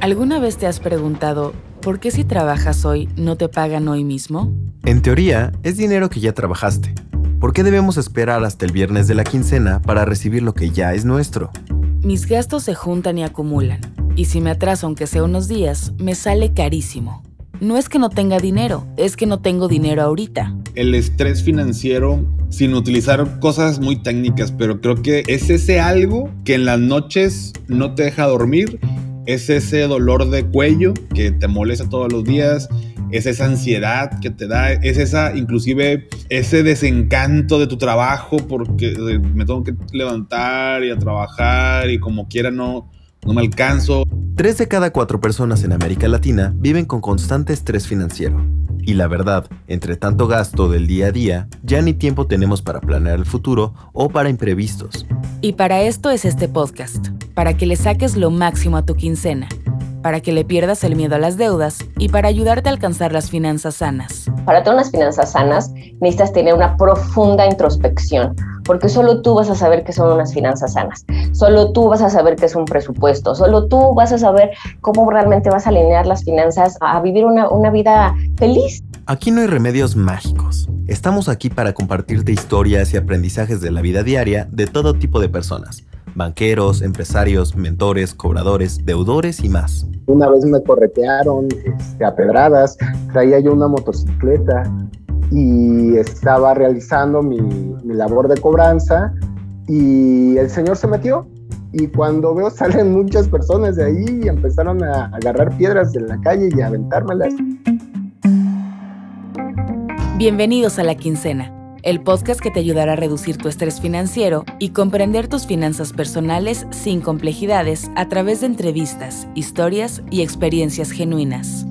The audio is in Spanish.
¿Alguna vez te has preguntado por qué si trabajas hoy no te pagan hoy mismo? En teoría, es dinero que ya trabajaste. ¿Por qué debemos esperar hasta el viernes de la quincena para recibir lo que ya es nuestro? Mis gastos se juntan y acumulan, y si me atraso aunque sea unos días, me sale carísimo. No es que no tenga dinero, es que no tengo dinero ahorita. El estrés financiero, sin utilizar cosas muy técnicas, pero creo que es ese algo que en las noches no te deja dormir es ese dolor de cuello que te molesta todos los días, es esa ansiedad que te da, es esa, inclusive, ese desencanto de tu trabajo porque me tengo que levantar y a trabajar y como quiera no, no me alcanzo. Tres de cada cuatro personas en América Latina viven con constante estrés financiero. Y la verdad, entre tanto gasto del día a día, ya ni tiempo tenemos para planear el futuro o para imprevistos. Y para esto es este podcast, para que le saques lo máximo a tu quincena, para que le pierdas el miedo a las deudas y para ayudarte a alcanzar las finanzas sanas. Para tener unas finanzas sanas necesitas tener una profunda introspección, porque solo tú vas a saber qué son unas finanzas sanas, solo tú vas a saber qué es un presupuesto, solo tú vas a saber cómo realmente vas a alinear las finanzas a vivir una, una vida feliz. Aquí no hay remedios mágicos. Estamos aquí para compartirte historias y aprendizajes de la vida diaria de todo tipo de personas. Banqueros, empresarios, mentores, cobradores, deudores y más. Una vez me corretearon este, a pedradas, traía yo una motocicleta y estaba realizando mi, mi labor de cobranza y el señor se metió y cuando veo salen muchas personas de ahí y empezaron a agarrar piedras de la calle y a aventármelas. Bienvenidos a La Quincena, el podcast que te ayudará a reducir tu estrés financiero y comprender tus finanzas personales sin complejidades a través de entrevistas, historias y experiencias genuinas.